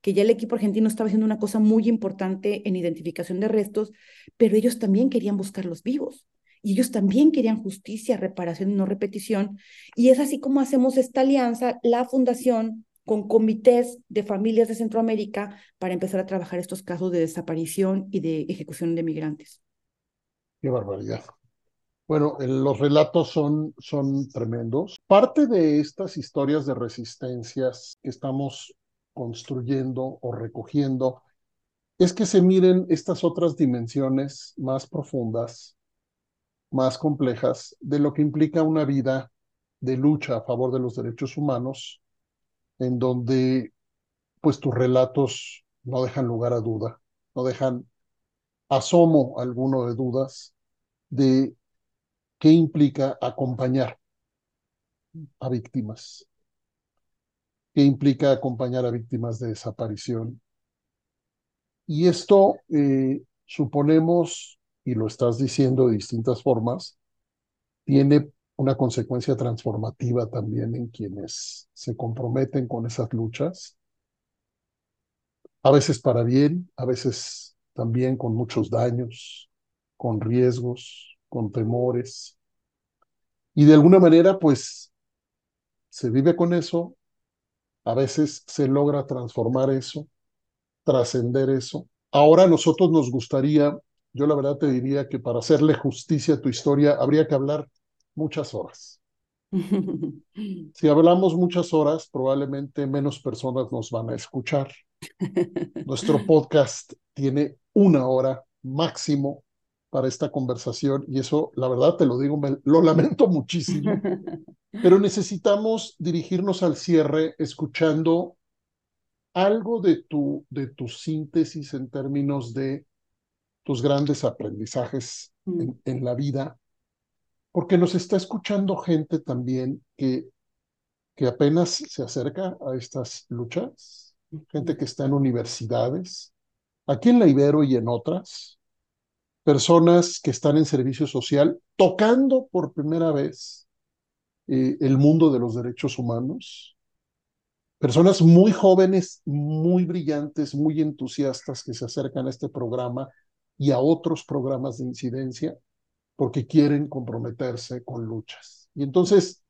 que ya el equipo argentino estaba haciendo una cosa muy importante en identificación de restos, pero ellos también querían buscar los vivos. Y ellos también querían justicia, reparación y no repetición. Y es así como hacemos esta alianza, la fundación con comités de familias de Centroamérica para empezar a trabajar estos casos de desaparición y de ejecución de migrantes. Qué barbaridad. Bueno, los relatos son, son tremendos. Parte de estas historias de resistencias que estamos construyendo o recogiendo es que se miren estas otras dimensiones más profundas, más complejas, de lo que implica una vida de lucha a favor de los derechos humanos, en donde pues tus relatos no dejan lugar a duda, no dejan asomo alguno de dudas de qué implica acompañar a víctimas, qué implica acompañar a víctimas de desaparición. Y esto eh, suponemos, y lo estás diciendo de distintas formas, tiene una consecuencia transformativa también en quienes se comprometen con esas luchas, a veces para bien, a veces también con muchos daños, con riesgos, con temores. Y de alguna manera, pues, se vive con eso, a veces se logra transformar eso, trascender eso. Ahora a nosotros nos gustaría, yo la verdad te diría que para hacerle justicia a tu historia habría que hablar muchas horas. Si hablamos muchas horas, probablemente menos personas nos van a escuchar. Nuestro podcast tiene una hora máximo para esta conversación y eso, la verdad, te lo digo, lo lamento muchísimo, pero necesitamos dirigirnos al cierre escuchando algo de tu, de tu síntesis en términos de tus grandes aprendizajes mm. en, la vida, porque nos está escuchando gente también que, que apenas se acerca a estas luchas, gente que está en universidades, aquí en la Ibero y en otras, personas que están en servicio social tocando por primera vez eh, el mundo de los derechos humanos. Personas muy jóvenes, muy brillantes, muy entusiastas que se acercan a este programa y a otros programas de incidencia porque quieren comprometerse con luchas. Y entonces,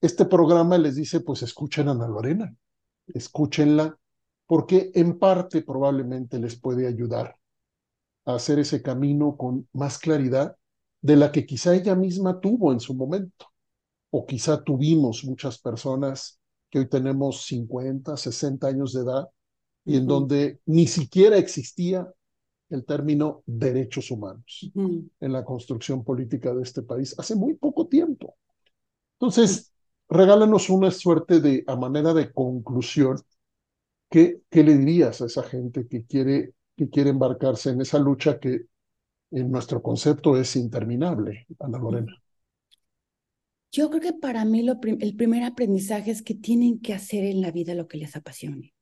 este programa les dice, pues escuchen a Ana Lorena, escúchenla, porque en parte probablemente les puede ayudar a hacer ese camino con más claridad de la que quizá ella misma tuvo en su momento, o quizá tuvimos muchas personas que hoy tenemos 50, 60 años de edad y en donde ni siquiera existía el término derechos humanos en la construcción política de este país hace muy poco tiempo. Entonces, regálanos una suerte de, a manera de conclusión, ¿qué, ¿qué le dirías a esa gente que quiere que quiere embarcarse en esa lucha que en nuestro concepto es interminable, Ana Lorena. Yo creo que para mí lo el primer aprendizaje es que tienen que hacer en la vida lo que les apasione,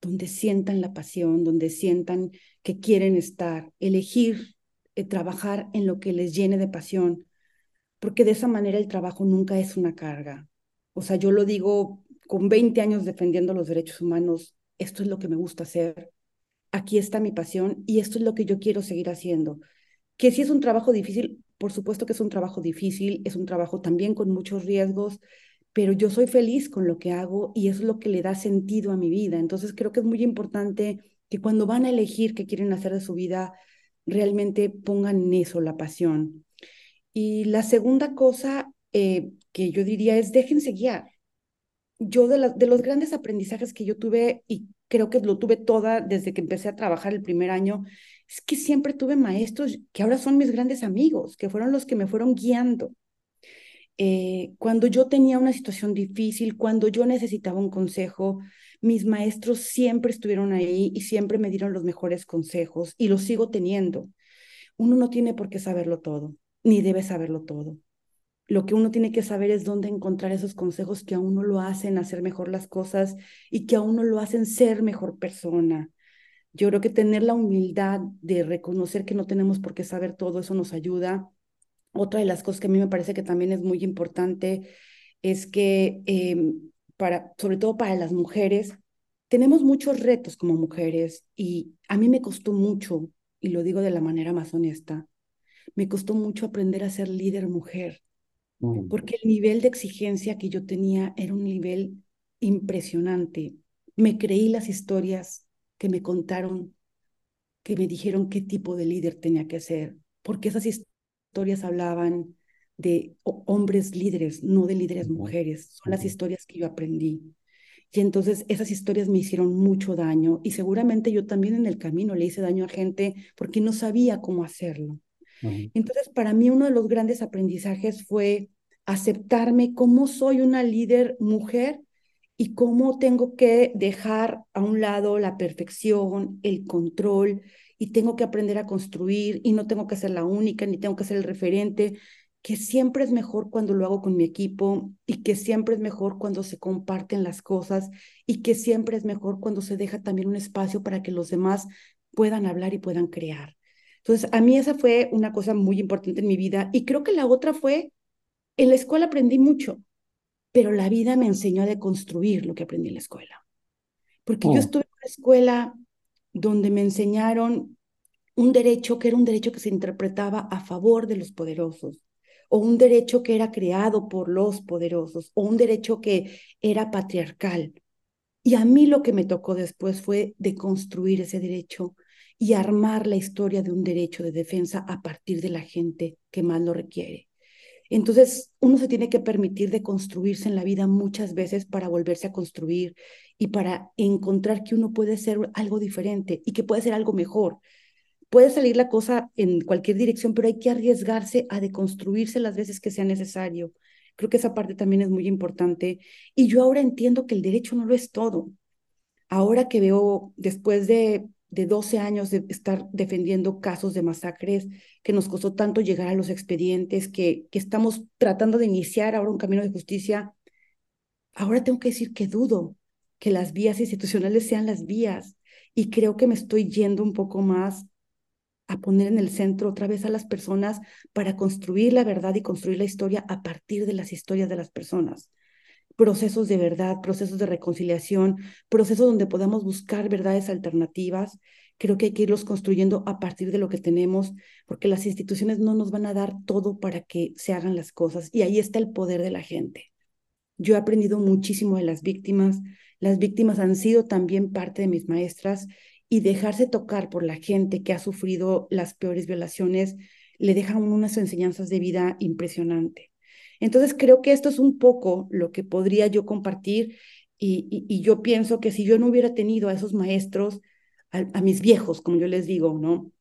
donde sientan la pasión, donde sientan que quieren estar, elegir eh, trabajar en lo que les llene de pasión, porque de esa manera el trabajo nunca es una carga. O sea, yo lo digo con 20 años defendiendo los derechos humanos, esto es lo que me gusta hacer, aquí está mi pasión y esto es lo que yo quiero seguir haciendo. Que si es un trabajo difícil, por supuesto que es un trabajo difícil, es un trabajo también con muchos riesgos, pero yo soy feliz con lo que hago y es lo que le da sentido a mi vida. Entonces creo que es muy importante que cuando van a elegir qué quieren hacer de su vida, realmente pongan en eso la pasión. Y la segunda cosa eh, que yo diría es déjense guiar. Yo de, de los grandes aprendizajes que yo tuve, y creo que lo tuve toda desde que empecé a trabajar el primer año, es que siempre tuve maestros que ahora son mis grandes amigos, que fueron los que me fueron guiando. Eh, cuando yo tenía una situación difícil, cuando yo necesitaba un consejo, mis maestros siempre estuvieron ahí y siempre me dieron los mejores consejos y los sigo teniendo. Uno no tiene por qué saberlo todo, ni debe saberlo todo. Lo que uno tiene que saber es dónde encontrar esos consejos que a uno lo hacen hacer mejor las cosas y que a uno lo hacen ser mejor persona. Yo creo que tener la humildad de reconocer que no tenemos por qué saber todo, eso nos ayuda otra de las cosas que a mí me parece que también es muy importante es que, em, para, sobre todo para las mujeres, tenemos muchos retos como mujeres y a mí me costó mucho, y lo digo de la manera más honesta, me costó mucho aprender a ser líder mujer. Porque el nivel de exigencia que yo tenía era un nivel impresionante. Me creí las historias que me contaron, que me dijeron qué tipo de líder tenía que ser, porque esas historias historias hablaban de hombres líderes, no de líderes mujeres. Son las historias que yo aprendí. Y entonces esas historias me hicieron mucho daño y seguramente yo también en el camino le hice daño a gente porque no sabía cómo hacerlo. Entonces para mí uno de los grandes aprendizajes fue aceptarme como soy una líder mujer y cómo tengo que dejar a un lado la perfección, el control y tengo que aprender a construir y no tengo que ser la única ni tengo que ser el referente, que siempre es mejor cuando lo hago con mi equipo y que siempre es mejor cuando se comparten las cosas y que siempre es mejor cuando se deja también un espacio para que los demás puedan hablar y puedan crear. Entonces, a mí esa fue una cosa muy importante en mi vida y creo que la otra fue, en la escuela aprendí mucho, pero la vida me enseñó a deconstruir lo que aprendí en la escuela. Porque yo oh. estuve en una escuela donde me enseñaron un derecho que era un derecho que se interpretaba a favor de los poderosos, o un derecho que era creado por los poderosos, o un derecho que era patriarcal. Y a mí lo que me tocó después fue deconstruir ese derecho y armar la historia de un derecho de defensa a partir de la gente que más lo requiere. Entonces, uno se tiene que permitir de construirse en la vida muchas veces para volverse a construir y para encontrar que uno puede ser algo diferente y que puede ser algo mejor. Puede salir la cosa en cualquier dirección, pero hay que arriesgarse a deconstruirse las veces que sea necesario. Creo que esa parte también es muy importante. Y yo ahora entiendo que el derecho no lo es todo. Ahora que veo, después de de 12 años de estar defendiendo casos de masacres, que nos costó tanto llegar a los expedientes, que, que estamos tratando de iniciar ahora un camino de justicia, ahora tengo que decir que dudo que las vías institucionales sean las vías. Y creo que me estoy yendo un poco más a poner en el centro otra vez a las personas para construir la verdad y construir la historia a partir de las historias de las personas procesos de verdad, procesos de reconciliación, procesos donde podamos buscar verdades alternativas. Creo que hay que irlos construyendo a partir de lo que tenemos, porque las instituciones no nos van a dar todo para que se hagan las cosas. Y ahí está el poder de la gente. Yo he aprendido muchísimo de las víctimas. Las víctimas han sido también parte de mis maestras y dejarse tocar por la gente que ha sufrido las peores violaciones le dejan unas enseñanzas de vida impresionante. Entonces creo que esto es un poco lo que podría yo compartir y, yo pienso que si yo no hubiera tenido a esos maestros, a, mis viejos, como yo les digo, ¿no?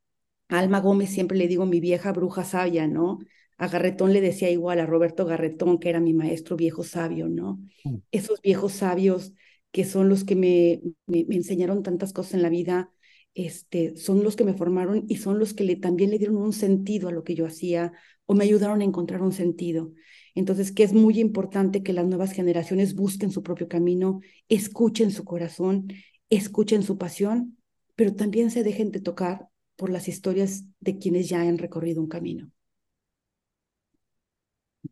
A Alma Gómez siempre le digo mi vieja bruja sabia, ¿no? A Garretón le decía igual, a Roberto Garretón, que era mi maestro viejo sabio, ¿no? Mm. Esos viejos sabios que son los que me, me, enseñaron tantas cosas en la vida, este, son los que me formaron y son los que le, también le dieron un sentido a lo que yo hacía o me ayudaron a encontrar un sentido. Entonces, que es muy importante que las nuevas generaciones busquen su propio camino, escuchen su corazón, escuchen su pasión, pero también se dejen de tocar por las historias de quienes ya han recorrido un camino.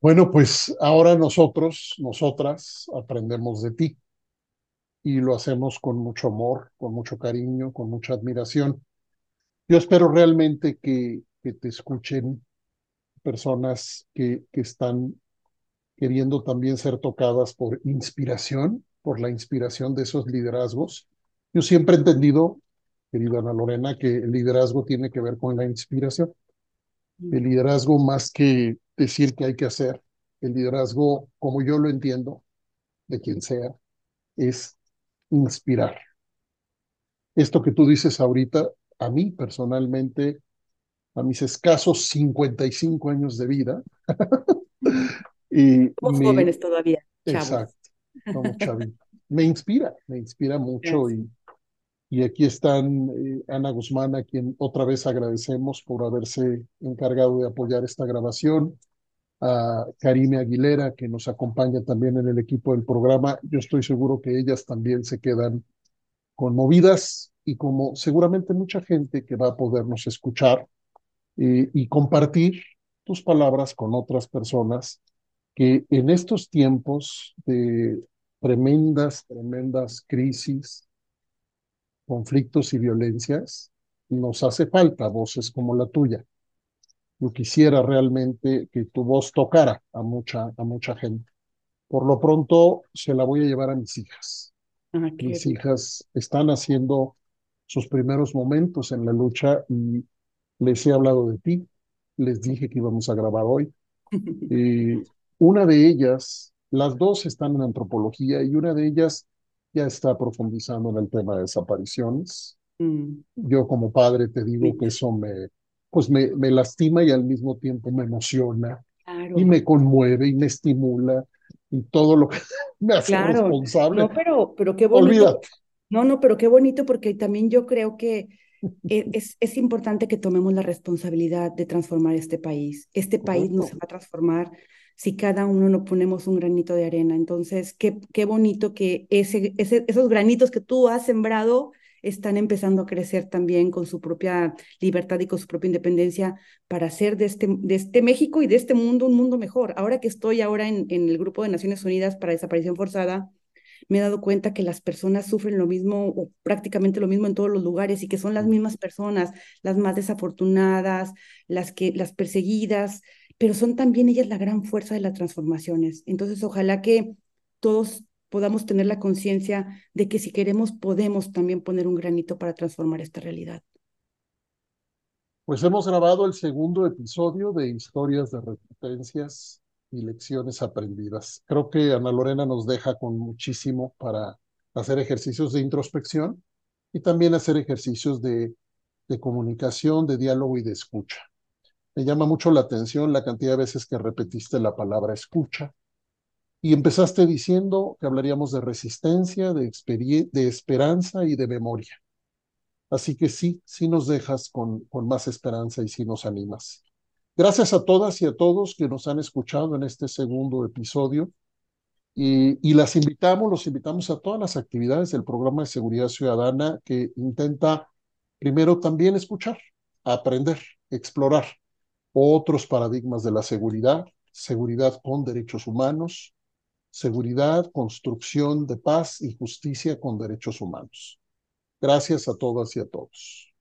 Bueno, pues ahora nosotros, nosotras, aprendemos de ti y lo hacemos con mucho amor, con mucho cariño, con mucha admiración. Yo espero realmente que, que te escuchen personas que, que están queriendo también ser tocadas por inspiración, por la inspiración de esos liderazgos. Yo siempre he entendido querida Ana Lorena, que el liderazgo tiene que ver con la inspiración. El liderazgo más que decir que hay que hacer, el liderazgo, como yo lo entiendo, de quien sea, es inspirar. Esto que tú dices ahorita, a mí personalmente, a mis escasos 55 años de vida, y Somos jóvenes todavía. Exacto, Me inspira, me inspira mucho y, y aquí están eh, Ana Guzmán, a quien otra vez agradecemos por haberse encargado de apoyar esta grabación, a Karime Aguilera, que nos acompaña también en el equipo del programa. Yo estoy seguro que ellas también se quedan conmovidas y como seguramente mucha gente que va a podernos escuchar eh, y compartir tus palabras con otras personas que en estos tiempos de tremendas, tremendas crisis, conflictos y violencias, nos hace falta voces como la tuya. Yo quisiera realmente que tu voz tocara a mucha, a mucha gente. Por lo pronto, se la voy a llevar a mis hijas. Ah, mis hijas están haciendo sus primeros momentos en la lucha y les he hablado de ti, les dije que íbamos a grabar hoy. y una de ellas, las dos están en antropología y una de ellas ya está profundizando en el tema de desapariciones. Mm. Yo como padre te digo que eso me, pues me, me lastima y al mismo tiempo me emociona y me conmueve y me estimula y todo lo que me hace responsable. No, pero, pero qué bonito. No, no, pero qué bonito porque también yo creo que e, es, es, importante que tomemos la responsabilidad de transformar este país. Este país no se va a transformar si cada uno no ponemos un granito de arena. Entonces, qué, qué bonito que ese, ese, esos granitos que tú has sembrado están empezando a crecer también con su propia libertad y con su propia independencia para hacer de este, de este México y de este mundo un mundo mejor. Ahora que estoy ahora en, en el grupo de Naciones Unidas para desaparición forzada, me he dado cuenta que las personas sufren lo mismo o prácticamente lo mismo en todos los lugares y que son las mismas personas, las más desafortunadas, las que las perseguidas, pero son también ellas la gran fuerza de las transformaciones. Entonces, ojalá que todos podamos tener la conciencia de que si queremos podemos también poner un granito para transformar esta realidad. Pues hemos grabado el segundo episodio de Historias de Resistencias y Lecciones Aprendidas. Creo que Ana Lorena nos deja con muchísimo para hacer ejercicios de introspección y también hacer ejercicios de, de comunicación, de diálogo y de escucha. Me llama mucho la atención la cantidad de veces que repetiste la palabra escucha y empezaste diciendo que hablaríamos de resistencia, de, esperanza y de memoria. Así que sí, sí nos dejas con, con más esperanza y sí nos animas. Gracias a todas y a todos que nos han escuchado en este segundo episodio. Y, y, las invitamos, los invitamos a todas las actividades del programa de seguridad ciudadana que intenta primero también escuchar, aprender, explorar otros paradigmas de la seguridad, seguridad con derechos humanos, seguridad, construcción de paz y justicia con derechos humanos. Gracias a todas y a todos.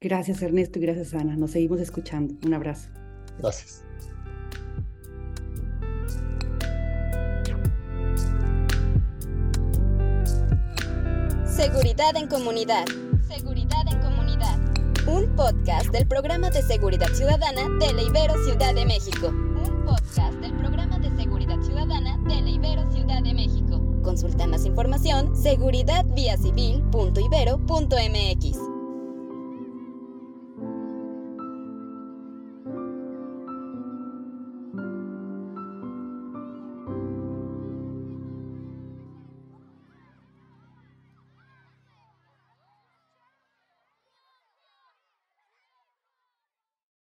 Gracias Ernesto y gracias Ana. Nos seguimos escuchando. Un abrazo. Gracias. Seguridad en comunidad. Un podcast del programa de seguridad ciudadana de la Ibero Ciudad de México. Un podcast del programa de seguridad ciudadana de la Ibero Ciudad de México. Consulta más información seguridadviacivil.ibero.mx.